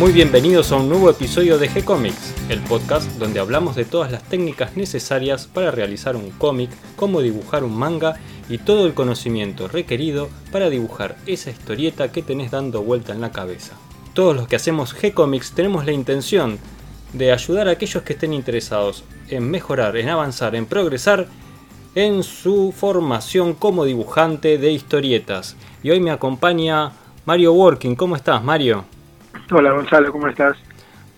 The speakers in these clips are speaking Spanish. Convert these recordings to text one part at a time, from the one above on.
Muy bienvenidos a un nuevo episodio de G-Comics, el podcast donde hablamos de todas las técnicas necesarias para realizar un cómic, cómo dibujar un manga y todo el conocimiento requerido para dibujar esa historieta que tenés dando vuelta en la cabeza. Todos los que hacemos G-Comics tenemos la intención de ayudar a aquellos que estén interesados en mejorar, en avanzar, en progresar en su formación como dibujante de historietas. Y hoy me acompaña Mario Working. ¿Cómo estás, Mario? Hola Gonzalo, ¿cómo estás?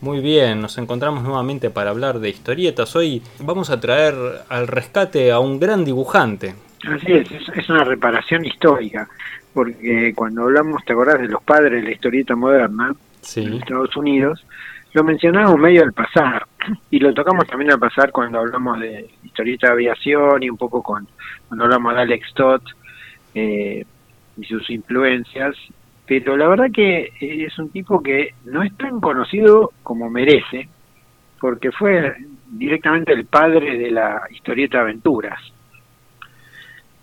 Muy bien, nos encontramos nuevamente para hablar de historietas. Hoy vamos a traer al rescate a un gran dibujante. Así es, es una reparación histórica, porque cuando hablamos, ¿te acordás de los padres de la historieta moderna en Estados Unidos? Lo mencionamos medio al pasar, y lo tocamos también al pasar cuando hablamos de historieta de aviación y un poco con, cuando hablamos de Alex Todd eh, y sus influencias, pero la verdad que es un tipo que no es tan conocido como merece, porque fue directamente el padre de la historieta aventuras.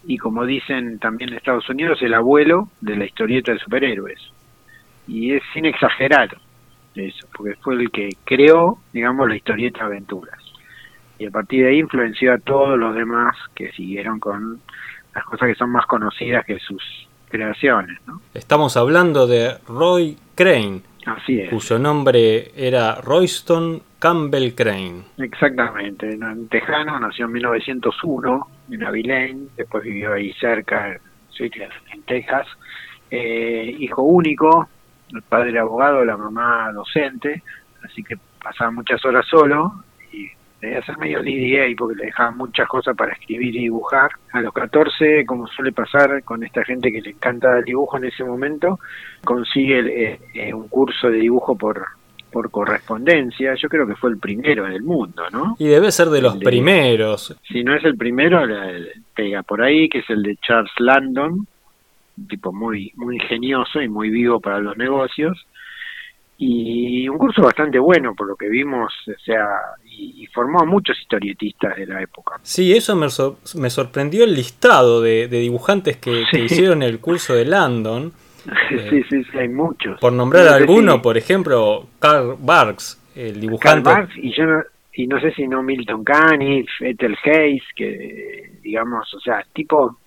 Y como dicen también en Estados Unidos, el abuelo de la historieta de superhéroes. Y es sin exagerar eso, porque fue el que creó, digamos, la historieta aventuras. Y a partir de ahí influenció a todos los demás que siguieron con las cosas que son más conocidas que sus creaciones. ¿no? Estamos hablando de Roy Crane, Así es. cuyo nombre era Royston Campbell Crane. Exactamente, en tejano, nació en 1901 en Abilene, después vivió ahí cerca, en Texas, eh, hijo único, el padre abogado, la mamá docente, así que pasaba muchas horas solo debía ser medio y porque le dejaban muchas cosas para escribir y dibujar. A los 14, como suele pasar con esta gente que le encanta el dibujo en ese momento, consigue eh, eh, un curso de dibujo por por correspondencia, yo creo que fue el primero en el mundo, ¿no? Y debe ser de los primeros. Si no es el primero, pega por ahí, que es el de Charles Landon, un tipo muy, muy ingenioso y muy vivo para los negocios, y un curso bastante bueno por lo que vimos, o sea, y, formó a muchos historietistas de la época. Sí, eso me, me sorprendió el listado de, dibujantes que, hicieron el curso de Landon. sí, sí, sí, hay muchos. Por nombrar alguno, por ejemplo, Karl Barks, el dibujante. Karl Barks, y yo no, y no sé si no Milton Caniff, Ethel Hayes, que digamos, o sea, tipo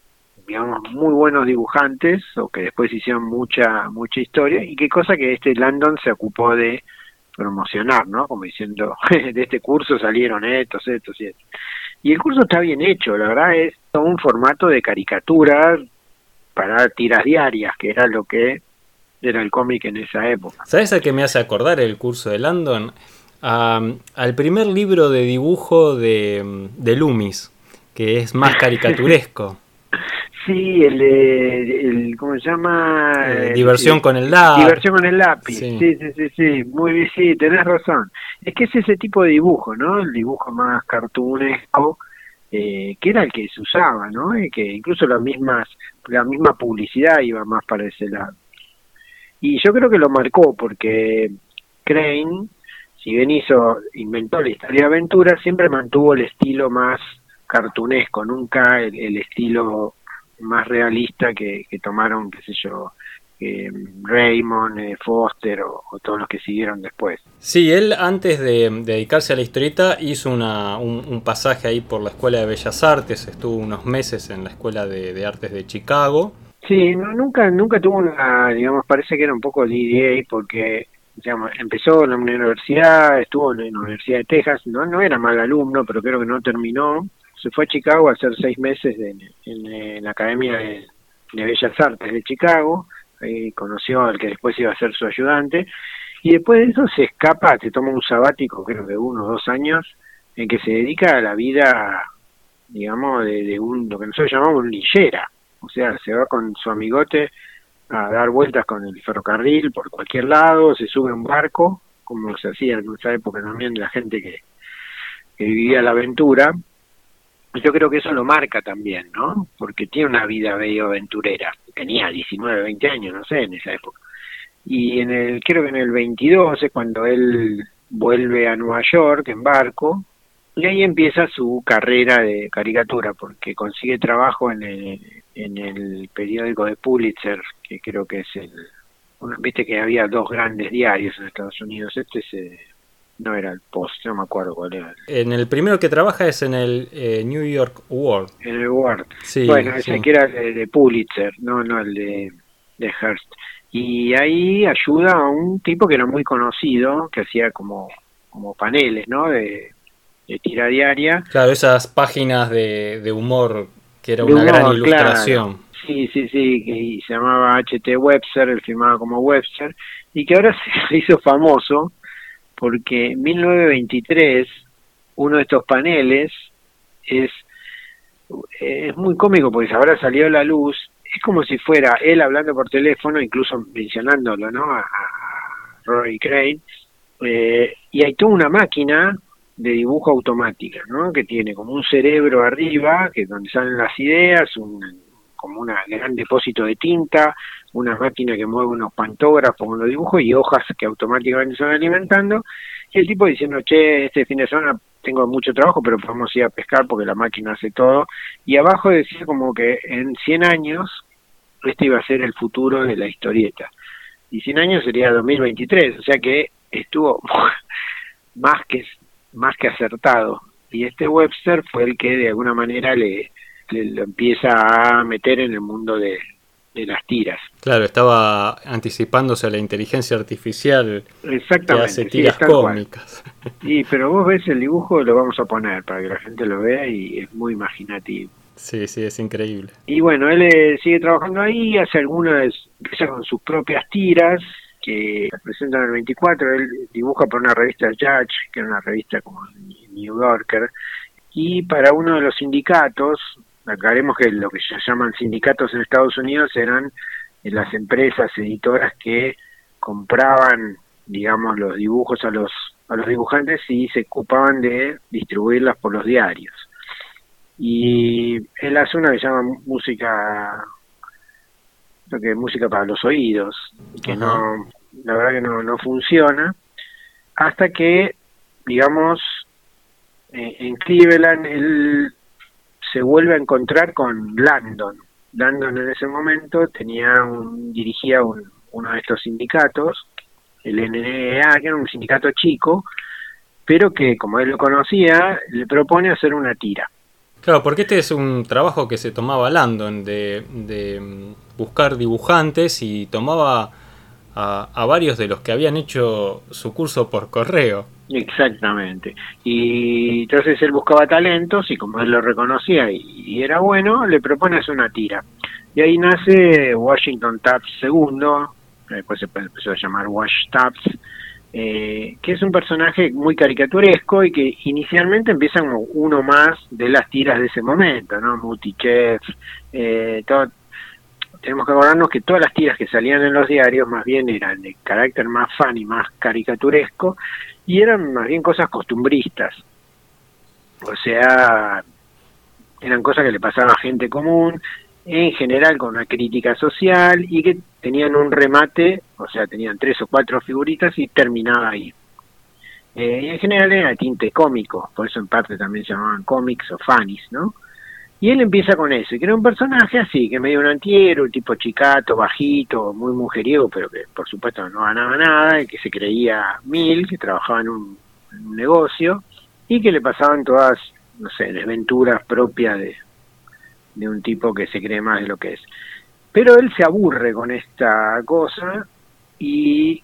digamos, muy buenos dibujantes o que después hicieron mucha mucha historia y qué cosa que este Landon se ocupó de promocionar, ¿no? Como diciendo, de este curso salieron estos, estos y estos. Y el curso está bien hecho, la verdad es todo un formato de caricatura para tiras diarias, que era lo que era el cómic en esa época. ¿Sabes a qué me hace acordar el curso de Landon? al primer libro de dibujo de, de Loomis, que es más caricaturesco. Sí, el, el ¿cómo se llama? Eh, diversión con el lápiz. Diversión con el lápiz, sí. sí, sí, sí, muy bien, sí, tenés razón. Es que es ese tipo de dibujo, ¿no? El dibujo más cartunesco, eh, que era el que se usaba, ¿no? Y que incluso las mismas, la misma publicidad iba más para ese lado. Y yo creo que lo marcó porque Crane, si bien hizo, inventó la historia de aventura, siempre mantuvo el estilo más cartunesco, nunca el estilo más realista que, tomaron, qué sé yo, eh, Raymond, eh, Foster o, todos los que siguieron después. Sí, él antes de, dedicarse a la historieta hizo una, un, pasaje ahí por la Escuela de Bellas Artes, estuvo unos meses en la Escuela de, Artes de Chicago. Sí, nunca, nunca tuvo una, digamos, parece que era un poco DDA porque digamos, empezó en la universidad, estuvo en la Universidad de Texas, no, no era mal alumno, pero creo que no terminó se fue a Chicago a hacer seis meses en, la Academia de, Bellas Artes de Chicago, ahí conoció al que después iba a ser su ayudante, y después de eso se escapa, se toma un sabático, creo que uno o dos años, en que se dedica a la vida, digamos, de, un, lo que nosotros llamamos un lillera, o sea, se va con su amigote a dar vueltas con el ferrocarril por cualquier lado, se sube a un barco, como se hacía en esa época también la gente que, que vivía la aventura, yo creo que eso lo marca también, ¿no? Porque tiene una vida medio aventurera. Tenía 19, 20 años, no sé, en esa época. Y en el, creo que en el 22 es cuando él vuelve a Nueva York en barco, y ahí empieza su carrera de caricatura, porque consigue trabajo en el, en el periódico de Pulitzer, que creo que es el viste que había dos grandes diarios en Estados Unidos, este se, no era el Post, no me acuerdo cuál era. En el primero que trabaja es en el eh, New York World. En el World. Sí, bueno, ese que era de, de, Pulitzer, no, no el de, de Hearst. Y ahí ayuda a un tipo que era muy conocido, que hacía como, como paneles, ¿no? De, de tira diaria. Claro, esas páginas de, de humor que era una gran ilustración. Sí, sí, sí, que se llamaba H.T. Webster, él firmaba como Webster, y que ahora se hizo famoso porque en 1923 uno de estos paneles es, es muy cómico porque habrá salido a la luz, es como si fuera él hablando por teléfono, incluso mencionándolo, ¿no? A, Roy Crane, eh, y hay toda una máquina de dibujo automática, ¿no? Que tiene como un cerebro arriba, que es donde salen las ideas, un, como un gran depósito de tinta, una máquina que mueve unos pantógrafos con los dibujos y hojas que automáticamente se van alimentando. Y el tipo diciendo, che, este fin de semana tengo mucho trabajo, pero podemos ir a pescar porque la máquina hace todo. Y abajo decía como que en 100 años este iba a ser el futuro de la historieta. Y 100 años sería 2023, o sea que estuvo más que más que acertado. Y este Webster fue el que de alguna manera le, lo empieza a meter en el mundo de, las tiras. Claro, estaba anticipándose a la inteligencia artificial Exactamente, que hace tiras cómicas. Sí, pero vos ves el dibujo, lo vamos a poner para que la gente lo vea y es muy imaginativo. Sí, sí, es increíble. Y bueno, él eh, sigue trabajando ahí, hace algunas, empieza con sus propias tiras, que se presentan en el 24, él dibuja para una revista Judge, que era una revista como New Yorker, y para uno de los sindicatos, aclaremos que lo que se llaman sindicatos en Estados Unidos eran eh, las empresas editoras que compraban, digamos, los dibujos a los a los dibujantes y se ocupaban de distribuirlas por los diarios. Y él hace una que se llama música, lo que música para los oídos, que no, la verdad que no, no funciona, hasta que, digamos, eh, en Cleveland él se vuelve a encontrar con Landon. Landon en ese momento tenía un, dirigía uno de estos sindicatos, el NNA, que era un sindicato chico, pero que como él lo conocía, le propone hacer una tira. Claro, porque este es un trabajo que se tomaba Landon, de, de mm, buscar dibujantes y tomaba a, a, varios de los que habían hecho su curso por correo. Exactamente. Y entonces él buscaba talentos y como él lo reconocía y, era bueno, le propone hacer una tira. Y ahí nace Washington Taps II, después se empezó a llamar Wash Taps, eh, que es un personaje muy caricaturesco y que inicialmente empieza uno más de las tiras de ese momento, ¿no? Multichef, eh, todo, tenemos que acordarnos que todas las tiras que salían en los diarios más bien eran de carácter más funny, más caricaturesco, y eran más bien cosas costumbristas. O sea, eran cosas que le pasaban a gente común, en general con una crítica social y que tenían un remate, o sea, tenían tres o cuatro figuritas y terminaba ahí. Eh, y en general era tinte cómico, por eso en parte también se llamaban cómics o funnies, ¿no? Y él empieza con eso, y que era un personaje así, que medio un antiero, un tipo chicato, bajito, muy mujeriego, pero que por supuesto no ganaba nada, y que se creía mil, que trabajaba en un, negocio, y que le pasaban todas, no sé, desventuras propias de, de un tipo que se cree más de lo que es. Pero él se aburre con esta cosa y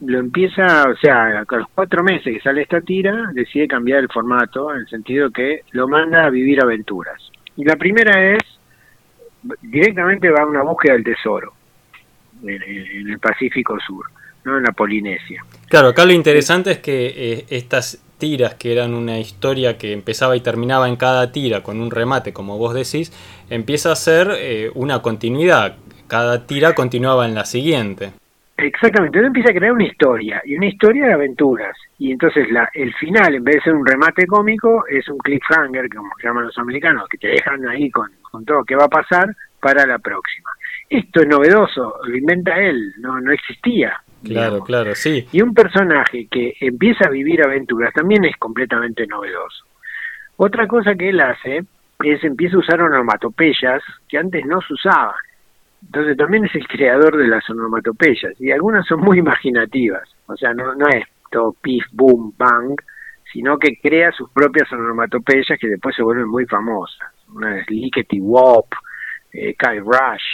lo empieza, o sea, a los cuatro meses que sale esta tira, decide cambiar el formato, en el sentido que lo manda a vivir aventuras. Y la primera es, directamente va a una búsqueda del tesoro en, el Pacífico Sur, no en la Polinesia. Claro, acá lo interesante es que eh, estas tiras, que eran una historia que empezaba y terminaba en cada tira con un remate, como vos decís, empieza a ser eh, una continuidad. Cada tira continuaba en la siguiente. Exactamente, uno empieza a crear una historia, y una historia de aventuras. Y entonces la, el final, en vez de ser un remate cómico, es un cliffhanger, como llaman los americanos, que te dejan ahí con, con todo qué va a pasar para la próxima. Esto es novedoso, lo inventa él, no, no existía. Claro, claro, sí. Y un personaje que empieza a vivir aventuras también es completamente novedoso. Otra cosa que él hace es empieza a usar onomatopeyas que antes no se usaban Entonces también es el creador de las onomatopeyas y algunas son muy imaginativas, o sea, no, no es todo pif, boom, bang, sino que crea sus propias onomatopeyas que después se vuelven muy famosas. Una es Lickety Wop, eh, Kai Rush,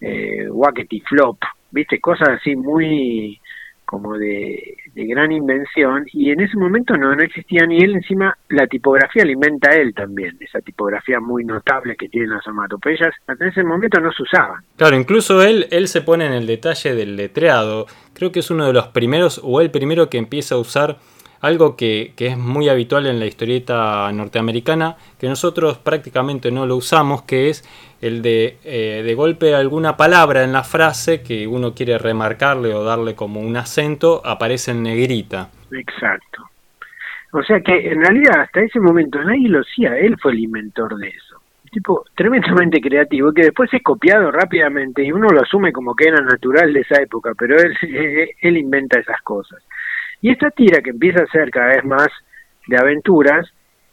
eh, Wackety Flop, viste, cosas así muy como de, gran invención y en ese momento no, no existía ni él encima la tipografía la inventa él también esa tipografía muy notable que tienen las onomatopeyas hasta ese momento no se usaba claro incluso él él se pone en el detalle del letreado creo que es uno de los primeros o el primero que empieza a usar algo que, es muy habitual en la historieta norteamericana, que nosotros prácticamente no lo usamos, que es el de eh, de golpe alguna palabra en la frase que uno quiere remarcarle o darle como un acento, aparece en negrita. Exacto. O sea que en realidad hasta ese momento nadie lo hacía, él fue el inventor de eso. Tipo tremendamente creativo que después es copiado rápidamente y uno lo asume como que era natural de esa época, pero él, él inventa esas cosas. Y esta tira que empieza a ser cada vez más de aventuras,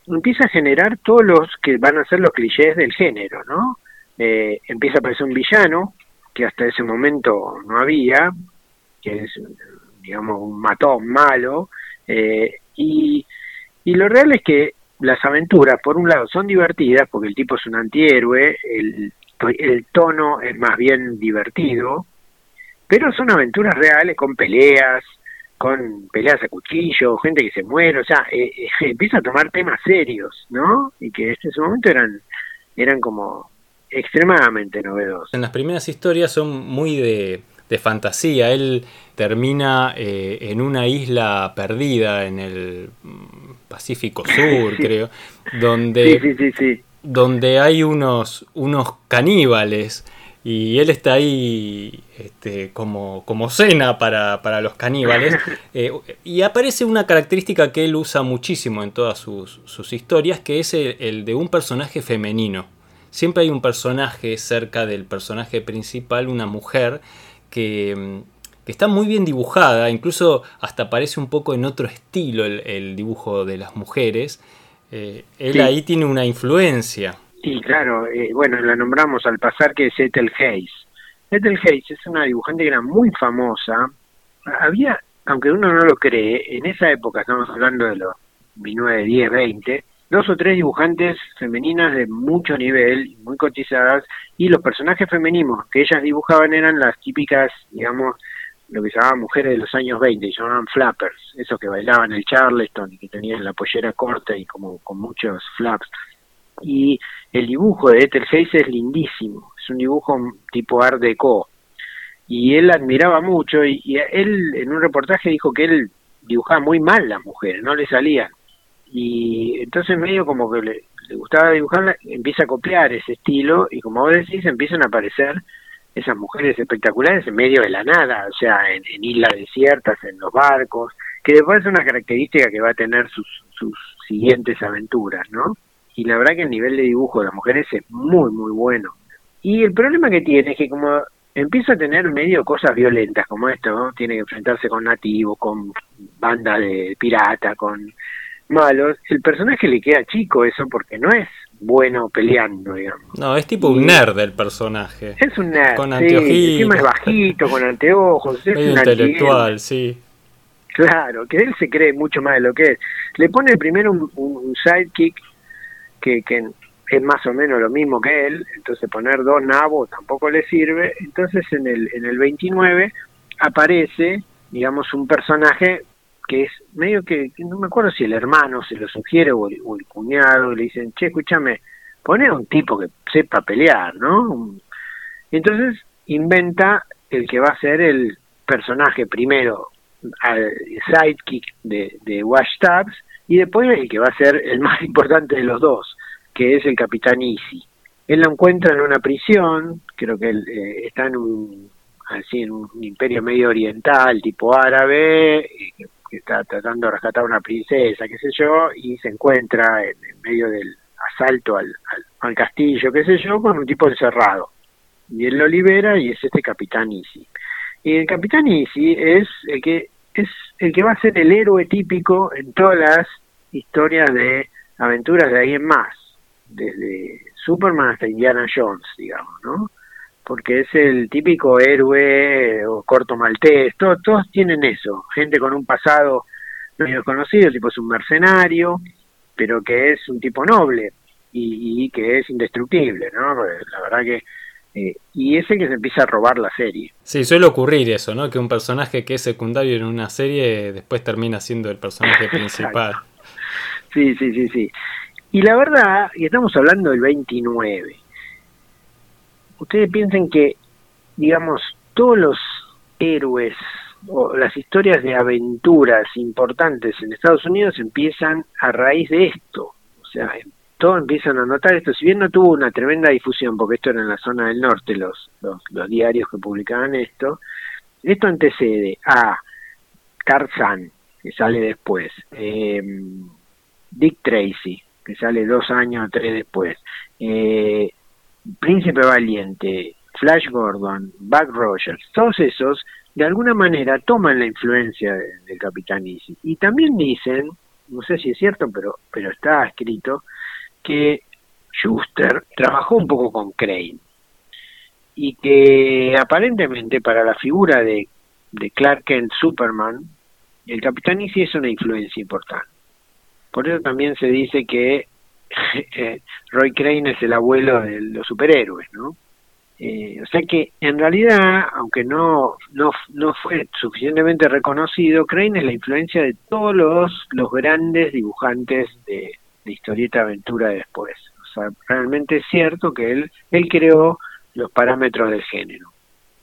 empieza a generar todos los que van a ser los clichés del género, ¿no? Eh, empieza a aparecer un villano, que hasta ese momento no había, que es, digamos, un matón malo, eh, y, y lo real es que las aventuras, por un lado, son divertidas, porque el tipo es un antihéroe, el, el tono es más bien divertido, pero son aventuras reales con peleas, con peleas a cuchillo, gente que se muere, o sea, eh, eh, empieza a tomar temas serios, ¿no? Y que en ese momento eran, eran como extremadamente novedosos. En las primeras historias son muy de, de fantasía. Él termina eh, en una isla perdida en el mm, Pacífico Sur, creo, donde, sí, sí, sí, donde hay unos, unos caníbales y él está ahí este, como, como cena para, para los caníbales. Eh, y aparece una característica que él usa muchísimo en todas sus, sus historias, que es el, de un personaje femenino. Siempre hay un personaje cerca del personaje principal, una mujer, que, que está muy bien dibujada, incluso hasta parece un poco en otro estilo el, dibujo de las mujeres. Eh, él ahí tiene una influencia. Sí, claro, eh, bueno, la nombramos al pasar que es Ethel Hayes. Ethel Hayes es una dibujante que era muy famosa. Había, aunque uno no lo cree, en esa época, estamos hablando de los 19, 10, 20, dos o tres dibujantes femeninas de mucho nivel, muy cotizadas, y los personajes femeninos que ellas dibujaban eran las típicas, digamos, lo que se llamaban mujeres de los años 20, llamaban flappers, esos que bailaban el charleston y que tenían la pollera corta y como con muchos flaps y el dibujo de Ethel es lindísimo, es un dibujo tipo Art Deco y él admiraba mucho y, él en un reportaje dijo que él dibujaba muy mal las mujeres, no le salían y entonces medio como que le, gustaba dibujarla, empieza a copiar ese estilo y como vos decís empiezan a aparecer esas mujeres espectaculares en medio de la nada, o sea, en, islas desiertas, en los barcos, que después es una característica que va a tener sus, sus siguientes aventuras, ¿no? Y la verdad que el nivel de dibujo de las mujeres es muy, muy bueno. Y el problema que tiene es que como empieza a tener medio cosas violentas como esto, ¿no? tiene que enfrentarse con nativos, con bandas de pirata, con malos, el personaje le queda chico eso porque no es bueno peleando, digamos. No, es tipo un nerd el personaje. Es un nerd, con sí, es bajito, con anteojos, es un intelectual, sí. Claro, que él se cree mucho más de lo que es. Le pone primero un, un sidekick que, es más o menos lo mismo que él, entonces poner dos nabos tampoco le sirve, entonces en el, en el 29 aparece, digamos, un personaje que es medio que, no me acuerdo si el hermano se lo sugiere o el, cuñado, le dicen, che, escúchame, pone a un tipo que sepa pelear, ¿no? Entonces inventa el que va a ser el personaje primero, al sidekick de, de Wash Tabs, y después el que va a ser el más importante de los dos, que es el capitán Easy. Él lo encuentra en una prisión, creo que él eh, está en un, así, en un imperio medio oriental, tipo árabe, que, está tratando de rescatar a una princesa, qué sé yo, y se encuentra en, medio del asalto al, al, castillo, qué sé yo, con un tipo encerrado. Y él lo libera y es este capitán Easy. Y el capitán Easy es el que es el que va a ser el héroe típico en todas las historias de aventuras de ahí en más, desde Superman hasta Indiana Jones, digamos, ¿no? porque es el típico héroe o corto maltés, todos, todos tienen eso, gente con un pasado medio conocido, tipo es un mercenario, pero que es un tipo noble y, que es indestructible, ¿no? la verdad que eh, y ese que se empieza a robar la serie. Sí, suele ocurrir eso, ¿no? Que un personaje que es secundario en una serie después termina siendo el personaje principal. sí, sí, sí, sí. Y la verdad, y estamos hablando del 29, ustedes piensen que, digamos, todos los héroes o las historias de aventuras importantes en Estados Unidos empiezan a raíz de esto. O sea, todos empiezan a notar esto. Si bien no tuvo una tremenda difusión, porque esto era en la zona del norte, los, los, diarios que publicaban esto, esto antecede a Tarzan, que sale después, eh, Dick Tracy, que sale dos años o tres después, eh, Príncipe Valiente, Flash Gordon, Buck Rogers, todos esos de alguna manera toman la influencia del Capitán Easy. Y también dicen, no sé si es cierto, pero, pero está escrito, que Schuster trabajó un poco con Crane y que aparentemente para la figura de, Clark Kent Superman, el Capitán es una influencia importante. Por eso también se dice que eh, Roy Crane es el abuelo de los superhéroes, ¿no? Eh, o sea que en realidad, aunque no, no, no fue suficientemente reconocido, Crane es la influencia de todos los, los grandes dibujantes de, de historieta aventura después. O sea, realmente es cierto que él, él creó los parámetros del género.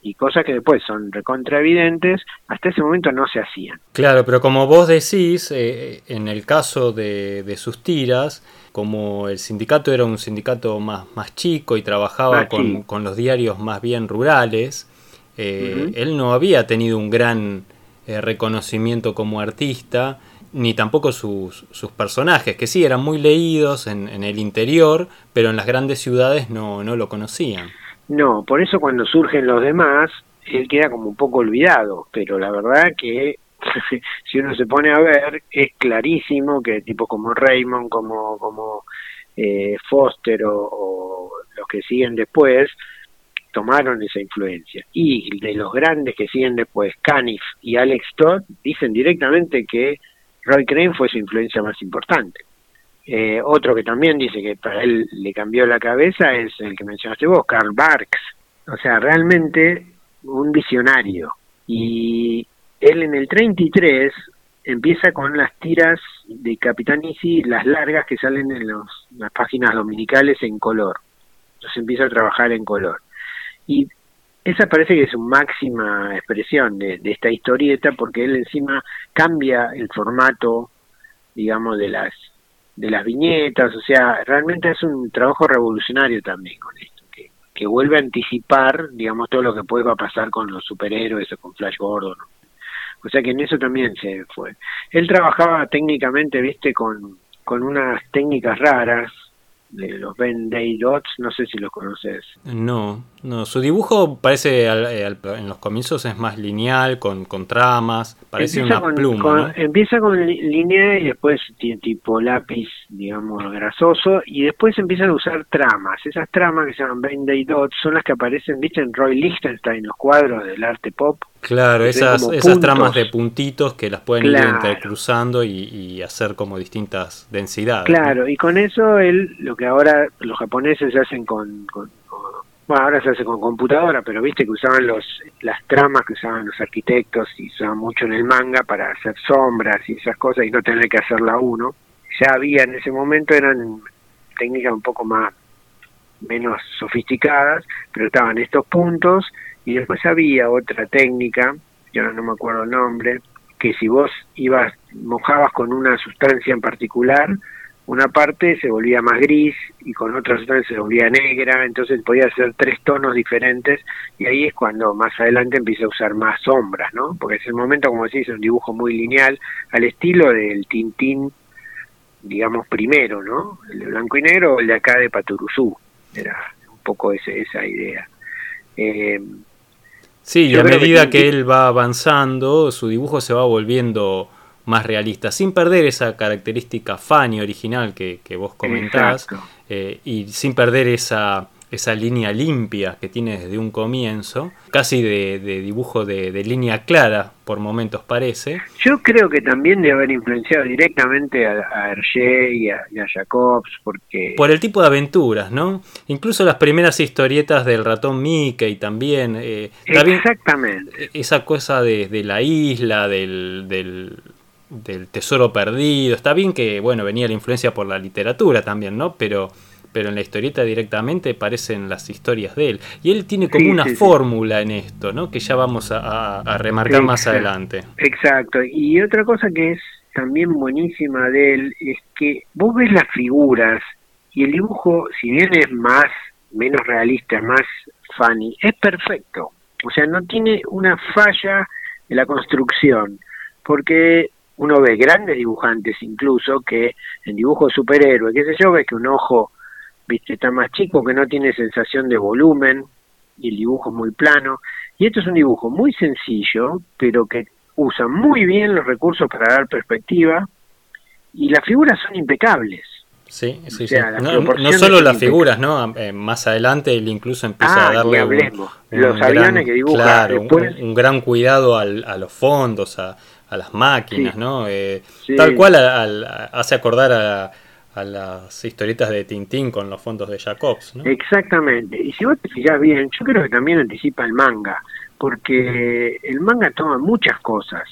Y cosas que después son recontraevidentes, hasta ese momento no se hacían. Claro, pero como vos decís, eh, en el caso de, de, sus tiras, como el sindicato era un sindicato más, más chico y trabajaba con, con, los diarios más bien rurales, eh, él no había tenido un gran eh, reconocimiento como artista ni tampoco sus, sus, personajes, que sí eran muy leídos en, el interior, pero en las grandes ciudades no, no lo conocían. No, por eso cuando surgen los demás, él queda como un poco olvidado, pero la verdad que si uno se pone a ver, es clarísimo que tipos como Raymond, como, como eh, Foster o, o los que siguen después, tomaron esa influencia. Y de los grandes que siguen después, Caniff y Alex Todd, dicen directamente que Roy Crane fue su influencia más importante. Eh, otro que también dice que para él le cambió la cabeza es el que mencionaste vos, Karl Barks. O sea, realmente un visionario. Y él en el 33 empieza con las tiras de Capitán Easy, las largas que salen en los, las páginas dominicales en color. Entonces empieza a trabajar en color. Y esa parece que es su máxima expresión de, esta historieta porque él encima cambia el formato, digamos, de las de las viñetas, o sea, realmente es un trabajo revolucionario también con esto, que, que vuelve a anticipar, digamos, todo lo que puede pasar con los superhéroes o con Flash Gordon. O sea que en eso también se fue. Él trabajaba técnicamente, viste, con, con unas técnicas raras, de los Ben Day Dots, no sé si los conoces. No, no, su dibujo parece eh, en los comienzos es más lineal, con, con tramas, parece una pluma. Empieza con línea y después tiene tipo lápiz, digamos, grasoso, y después empiezan a usar tramas. Esas tramas que se llaman Ben Day Dots son las que aparecen, viste, en Roy Lichtenstein, los cuadros del arte pop. Claro, esas, esas tramas de puntitos que las pueden ir entrecruzando y, y, hacer como distintas densidades. Claro, y con eso él, lo que ahora los japoneses se hacen con, bueno, ahora se hace con computadora, pero viste que usaban los las tramas que usaban los arquitectos y usaban mucho en el manga para hacer sombras y esas cosas y no tener que hacerla uno. Ya había en ese momento, eran técnicas un poco más menos sofisticadas, pero estaban estos puntos y después había otra técnica, yo no me acuerdo el nombre, que si vos ibas, mojabas con una sustancia en particular, una parte se volvía más gris y con otra sustancia se volvía negra, entonces podía ser tres tonos diferentes y ahí es cuando más adelante empieza a usar más sombras, ¿no? Porque es el momento, como decís, es un dibujo muy lineal, al estilo del Tintín, digamos, primero, ¿no? El de blanco y negro o el de acá de Paturuzú, era un poco ese, esa idea. Eh, Sí, y a medida que, él va avanzando, su dibujo se va volviendo más realista, sin perder esa característica funny original que, que vos comentás, eh, y sin perder esa, esa línea limpia que tiene desde un comienzo, casi de, dibujo de, línea clara, por momentos parece. Yo creo que también debe haber influenciado directamente a, Hergé y a, Jacobs, porque... Por el tipo de aventuras, ¿no? Incluso las primeras historietas del ratón Mickey también. Eh, Exactamente. esa cosa de, la isla, del, del del tesoro perdido. Está bien que, bueno, venía la influencia por la literatura también, ¿no? Pero pero en la historieta directamente parecen las historias de él. Y él tiene como una fórmula en esto, ¿no? Que ya vamos a, remarcar más adelante. Exacto. Y otra cosa que es también buenísima de él es que vos ves las figuras y el dibujo, si bien es más, menos realista, más funny, es perfecto. O sea, no tiene una falla en la construcción, porque uno ve grandes dibujantes incluso que en dibujo superhéroe, qué sé yo, ves que un ojo viste, está más chico, que no tiene sensación de volumen y el dibujo es muy plano. Y esto es un dibujo muy sencillo, pero que usa muy bien los recursos para dar perspectiva y las figuras son impecables. Sí, sí, sí. No, solo las figuras, ¿no? Eh, más adelante él incluso empieza a ah, darle un, los aviones que dibuja un, gran cuidado al, a los fondos, a, a las máquinas, ¿no? Eh, tal cual hace acordar a, a las historietas de Tintín con los fondos de Jacobs. ¿no? Exactamente. Y si vos te fijas bien, yo creo que también anticipa el manga, porque el manga toma muchas cosas.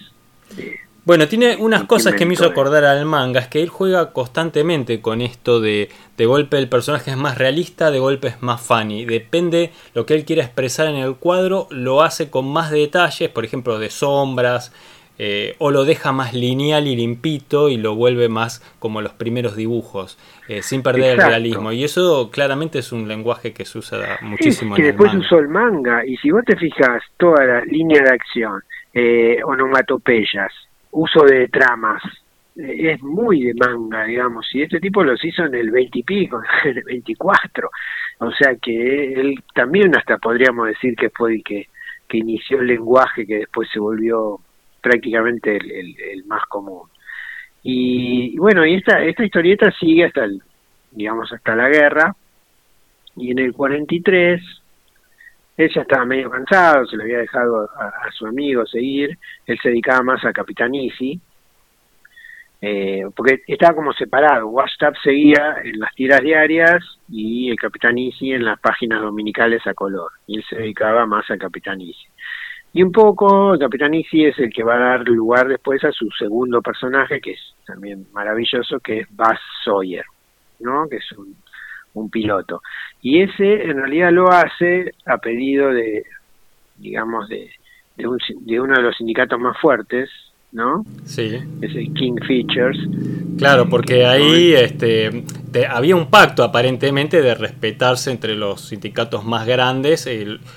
bueno, tiene unas cosas que me hizo acordar al manga, es que él juega constantemente con esto de, de golpe el personaje es más realista, de golpe es más funny. Depende lo que él quiera expresar en el cuadro, lo hace con más detalles, por ejemplo, de sombras, eh, o lo deja más lineal y limpito y lo vuelve más como los primeros dibujos, eh, sin perder el realismo. Y eso claramente es un lenguaje que se usa muchísimo. que después usó el manga, y si vos te fijas, toda la línea de acción, eh, onomatopeyas, uso de tramas, eh, es muy de manga, digamos, y este tipo los hizo en el 20 y pico, en el 24. O sea que él también hasta podríamos decir que fue el que, que inició el lenguaje que después se volvió prácticamente el, más común. Y, bueno, y esta, esta historieta sigue hasta el, digamos, hasta la guerra, y en el 43 él ya estaba medio cansado, se lo había dejado a, su amigo seguir, él se dedicaba más a Capitanisi, eh, porque estaba como separado, WhatsApp seguía en las tiras diarias y el Capitanisi en las páginas dominicales a color, y él se dedicaba más a Capitanisi. Y un poco, Capitán Easy es el que va a dar lugar después a su segundo personaje, que es también maravilloso, que es Buzz Sawyer, ¿no? Que es un, un piloto. Y ese en realidad lo hace a pedido de, digamos, de, de, un, de uno de los sindicatos más fuertes, ¿no? Sí. King Features. Claro, porque ahí este, había un pacto aparentemente de respetarse entre los sindicatos más grandes,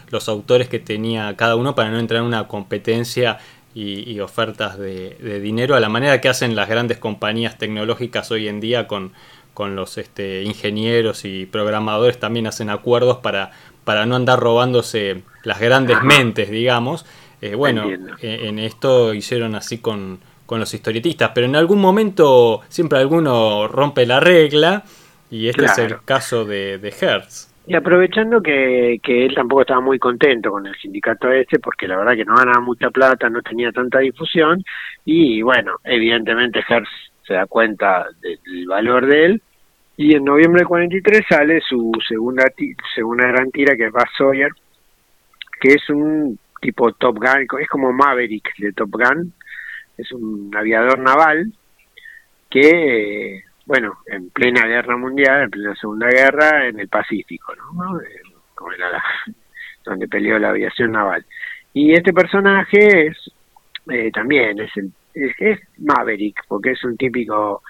los autores que tenía cada uno para no entrar en una competencia y, ofertas de, dinero a la manera que hacen las grandes compañías tecnológicas hoy en día con, con los este, ingenieros y programadores también hacen acuerdos para, para no andar robándose las grandes mentes, digamos. Eh, bueno, eh, en esto hicieron así con, con los historietistas, pero en algún momento siempre alguno rompe la regla y este es el caso de, de Hertz. Y aprovechando que, que él tampoco estaba muy contento con el sindicato este, porque la verdad que no ganaba mucha plata, no tenía tanta difusión, y bueno, evidentemente Hertz se da cuenta del valor de él, y en noviembre del 43 sale su segunda, segunda gran tira, que es Buzz Sawyer, que es un tipo Top Gun, es como Maverick de Top Gun, es un aviador naval que, bueno, en plena guerra mundial, en plena segunda guerra, en el Pacífico, ¿no? Donde peleó la aviación naval. Y este personaje es eh, también es, el, es, Maverick, porque es un típico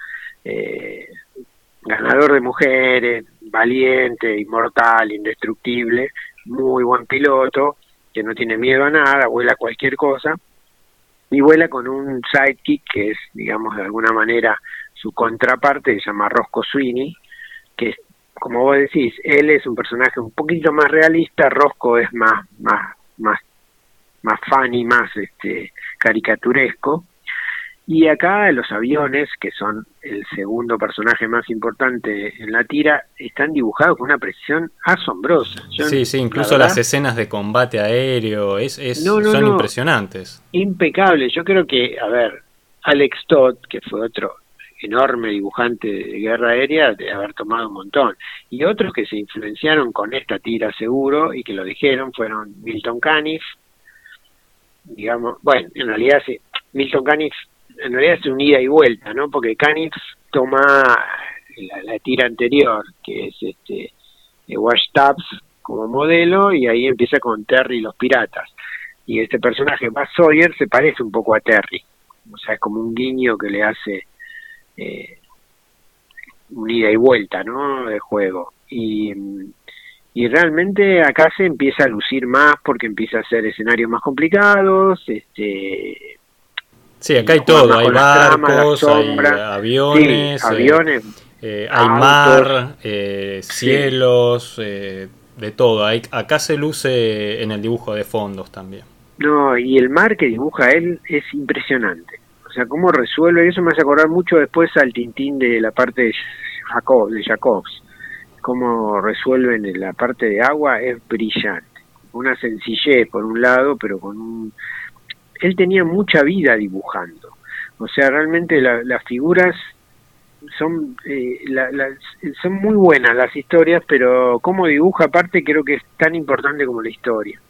eh, ganador de mujeres, valiente, inmortal, indestructible, muy buen piloto, que no tiene miedo a nada, vuela cualquier cosa, y vuela con un sidekick que es, digamos, de alguna manera su contraparte, se llama Roscoe Sweeney, que como vos decís, él es un personaje un poquito más realista, Roscoe es más, más, más, más funny, más este caricaturesco. Y acá los aviones, que son el segundo personaje más importante en la tira, están dibujados con una precisión asombrosa. sí, sí, incluso las escenas de combate aéreo es, son impresionantes. Impecable. Yo creo que, a ver, Alex Todd, que fue otro enorme dibujante de guerra aérea, de haber tomado un montón. Y otros que se influenciaron con esta tira seguro y que lo dijeron fueron Milton Caniff, digamos, bueno, en realidad sí, Milton Caniff en realidad es un ida y vuelta, ¿no? Porque Caniff toma la, tira anterior, que es este Wash Tabs como modelo, y ahí empieza con Terry y los piratas. Y este personaje, Buzz Sawyer, se parece un poco a Terry. O sea, es como un guiño que le hace eh, un ida y vuelta, ¿no? De juego. Y, y realmente acá se empieza a lucir más porque empieza a ser escenarios más complicados, este Sí, acá hay todo, hay barcos, hay aviones, eh, aviones eh, hay mar, eh, cielos, de todo. Hay, acá se luce en el dibujo de fondos también. No, y el mar que dibuja él es impresionante. O sea, cómo resuelve, eso me hace acordar mucho después al Tintín de la parte de, Jacob, de Jacobs. Cómo resuelven la parte de agua es brillante. Una sencillez por un lado, pero con un él tenía mucha vida dibujando. O sea, realmente las figuras son eh, son muy buenas las historias, pero como dibuja aparte creo que es tan importante como la historia.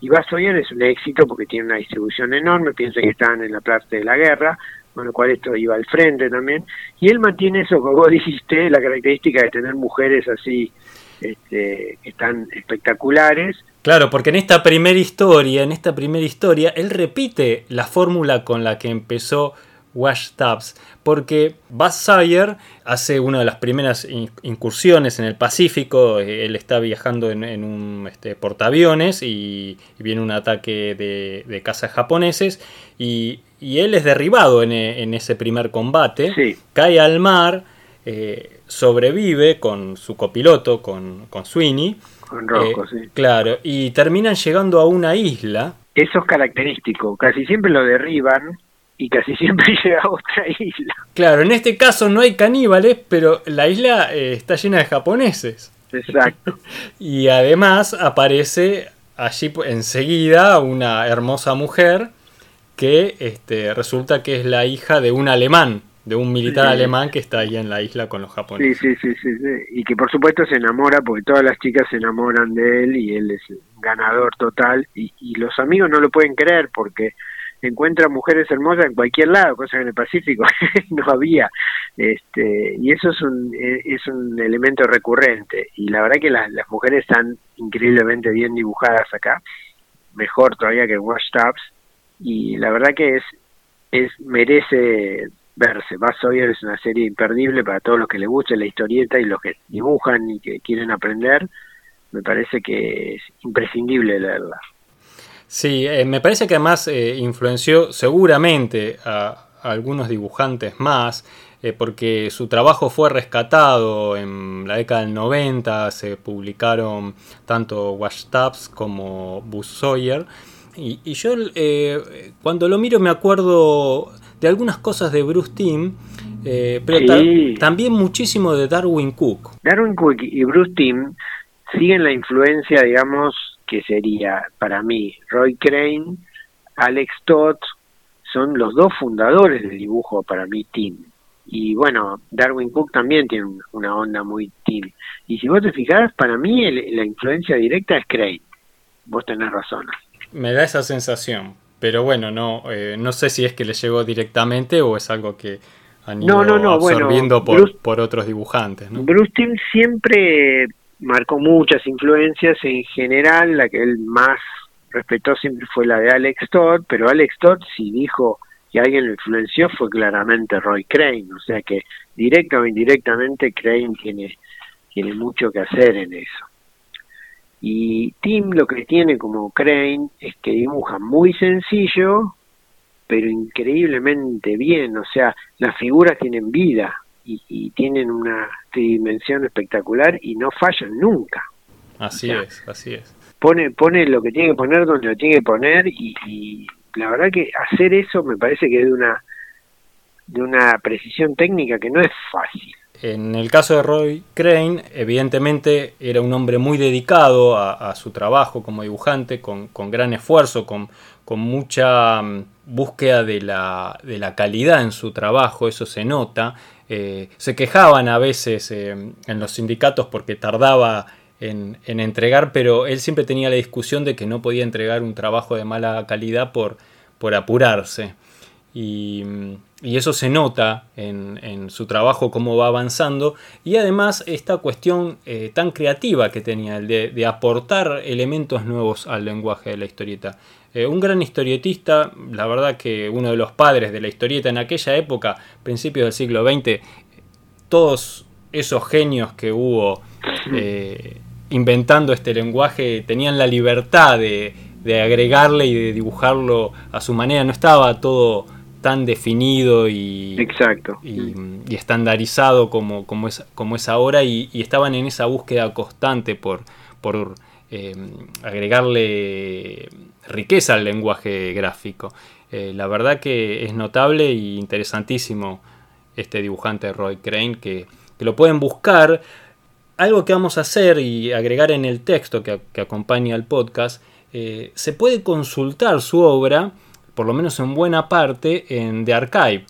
Y Buzz es un éxito porque tiene una distribución enorme, piensa que están en la parte de la guerra, con lo cual esto iba al frente también. Y él mantiene eso, como dijiste, la característica de tener mujeres así, este, están espectaculares, Claro, porque en esta primera historia, en esta primera historia, él repite la fórmula con la que empezó Wash Tabs, porque Buzz Sawyer hace una de las primeras incursiones en el Pacífico, eh, él está viajando en, un este, portaaviones y, viene un ataque de, de cazas japoneses y, él es derribado en, ese primer combate, cae al mar, eh, sobrevive con su copiloto, con, con Sweeney, con Rocco, eh, Claro, y terminan llegando a una isla. Eso es característico, casi siempre lo derriban y casi siempre llega a otra isla. Claro, en este caso no hay caníbales, pero la isla eh, está llena de japoneses. Exacto. y además aparece allí enseguida una hermosa mujer que este, resulta que es la hija de un alemán de un militar alemán que está ahí en la isla con los japoneses. Sí, sí, sí, sí, y que por supuesto se enamora porque todas las chicas se enamoran de él y él es ganador total y, los amigos no lo pueden creer porque encuentra mujeres hermosas en cualquier lado, cosa que en el Pacífico no había. Este, y eso es un, es un elemento recurrente. Y la verdad que las, las mujeres están increíblemente bien dibujadas acá, mejor todavía que Wash Tabs. Y la verdad que es, es merece verse. Bass Sawyer es una serie imperdible para todos los que les guste la historieta y los que dibujan y que quieren aprender. Me parece que es imprescindible leerla. Sí, eh, me parece que además eh, influenció seguramente a, algunos dibujantes más, eh, porque su trabajo fue rescatado en la década del 90, se publicaron tanto Wash Tabs como Buzz Sawyer. Y, y yo cuando lo miro me acuerdo de algunas cosas de Bruce Timm, eh, pero también muchísimo de Darwin Cook. Darwin Cook y Bruce Timm siguen la influencia, digamos, que sería para mí Roy Crane, Alex Todd, son los dos fundadores del dibujo para mí Tim. Y bueno, Darwin Cook también tiene una onda muy Tim. Y si vos te fijás, para mí la influencia directa es Crane. Vos tenés razón. Me da esa sensación. Pero bueno, no, eh, no sé si es que le llegó directamente o es algo que han ido absorbiendo por, por, otros dibujantes. ¿no? Bruce Timm siempre marcó muchas influencias, en general la que él más respetó siempre fue la de Alex Todd, pero Alex Todd si dijo que alguien lo influenció fue claramente Roy Crane, o sea que directa o indirectamente Crane tiene, tiene mucho que hacer en eso. Y Tim lo que tiene como Crane es que dibuja muy sencillo, pero increíblemente bien. O sea, las figuras tienen vida y, tienen una dimensión espectacular y no fallan nunca. Así es, así es. Pone, pone lo que tiene que poner donde lo tiene que poner y, la verdad que hacer eso me parece que es de una de una precisión técnica que no es fácil. En el caso de Roy Crane, evidentemente era un hombre muy dedicado a, su trabajo como dibujante, con, gran esfuerzo, con, mucha mm, búsqueda de la, calidad en su trabajo, eso se nota. Eh, se quejaban a veces eh, en los sindicatos porque tardaba en, entregar, pero él siempre tenía la discusión de que no podía entregar un trabajo de mala calidad por apurarse. Y, eso se nota en, su trabajo, cómo va avanzando. Y además esta cuestión eh, tan creativa que tenía, el de, aportar elementos nuevos al lenguaje de la historieta. Eh, un gran historietista, la verdad que uno de los padres de la historieta en aquella época, principios del siglo XX, todos esos genios que hubo eh, inventando este lenguaje tenían la libertad de, agregarle y de dibujarlo a su manera. No estaba todo tan definido y, Exacto. y, estandarizado como, como, es, como es ahora y, estaban en esa búsqueda constante por, por eh, agregarle riqueza al lenguaje gráfico. Eh, la verdad que es notable e interesantísimo este dibujante Roy Crane que, lo pueden buscar. Algo que vamos a hacer y agregar en el texto que, acompaña al podcast, eh, se puede consultar su obra, por lo menos en buena parte, en The Archive.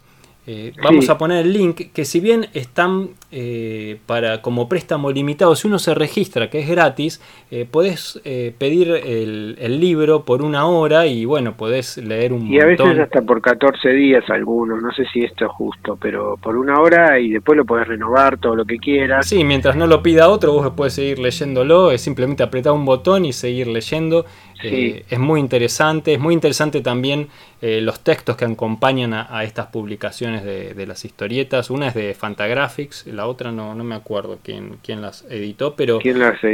Eh, vamos a poner el link que si bien están eh, para como préstamo limitado, si uno se registra que es gratis, eh, podés pedir el, libro por una hora y bueno, podés leer un Y a veces hasta por 14 días algunos, no sé si esto es justo, pero por una hora y después lo podés renovar todo lo que quieras. Sí, mientras no lo pida otro, vos puedes seguir leyéndolo, es simplemente apretar un botón y seguir leyendo. es muy interesante, es muy interesante también eh, los textos que acompañan a, estas publicaciones de, las historietas. Una es de Fantagraphics, la otra no, no me acuerdo quién, quién las editó, pero,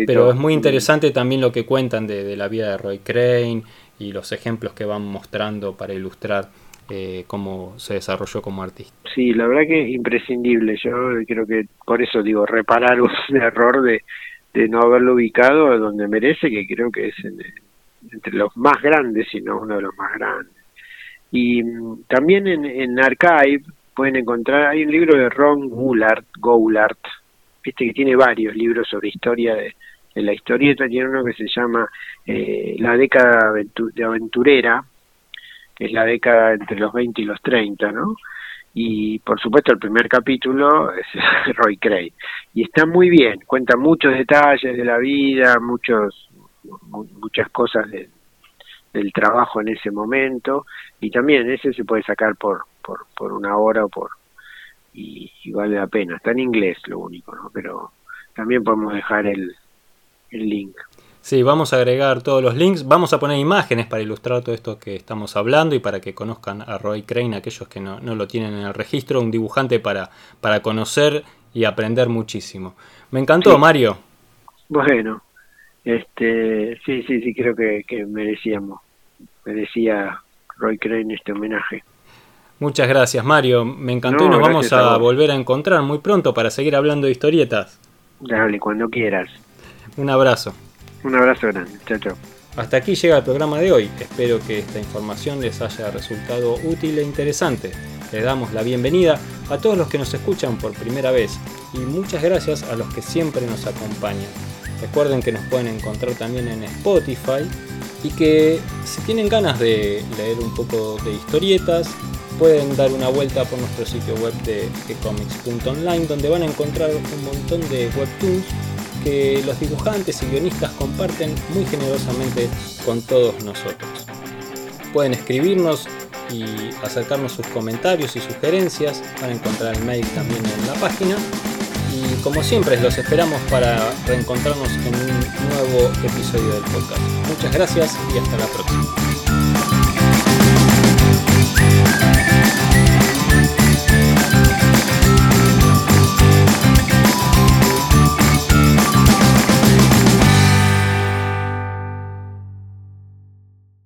pero es muy interesante también lo que cuentan de, la vida de Roy Crane y los ejemplos que van mostrando para ilustrar eh, cómo se desarrolló como artista. Sí, la verdad que es imprescindible. Yo creo que por eso digo, reparar un error de, de no haberlo ubicado donde merece, que creo que es entre los más grandes, si no uno de los más grandes. Y mm, también en, en Archive pueden encontrar, hay un libro de Ron Goulart, Goulart, viste que tiene varios libros sobre historia de, la historieta, tiene uno que se llama eh, La década de aventurera, que es la década entre los 20 y los 30, ¿no? Y por supuesto el primer capítulo es Roy Cray. Y está muy bien, cuenta muchos detalles de la vida, muchos muchas cosas de, del trabajo en ese momento y también ese se puede sacar por por, por una hora o por y, vale la pena. Está en inglés lo único no pero también podemos dejar el, el link. Sí, vamos a agregar todos los links, vamos a poner imágenes para ilustrar todo esto que estamos hablando y para que conozcan a Roy Crane, aquellos que no, no lo tienen en el registro, un dibujante para, para conocer y aprender muchísimo. Me encantó, Mario. Bueno, este, sí, sí, sí, creo que, que merecíamos, merecía Roy Crane este homenaje. Muchas gracias, Mario. Me encantó y nos vamos a, volver a encontrar muy pronto para seguir hablando de historietas. Dale, cuando quieras. Un abrazo. Un abrazo grande. Chao, chao. Hasta aquí llega el programa de hoy. Espero que esta información les haya resultado útil e interesante. Les damos la bienvenida a todos los que nos escuchan por primera vez y muchas gracias a los que siempre nos acompañan. Recuerden que nos pueden encontrar también en Spotify y que si tienen ganas de leer un poco de historietas, pueden dar una vuelta por nuestro sitio web de gcomics.online donde van a encontrar un montón de webtoons que los dibujantes y guionistas comparten muy generosamente con todos nosotros. Pueden escribirnos y acercarnos sus comentarios y sugerencias, van a encontrar el mail también en la página como siempre, los esperamos para reencontrarnos en un nuevo episodio del podcast. Muchas gracias y hasta la próxima.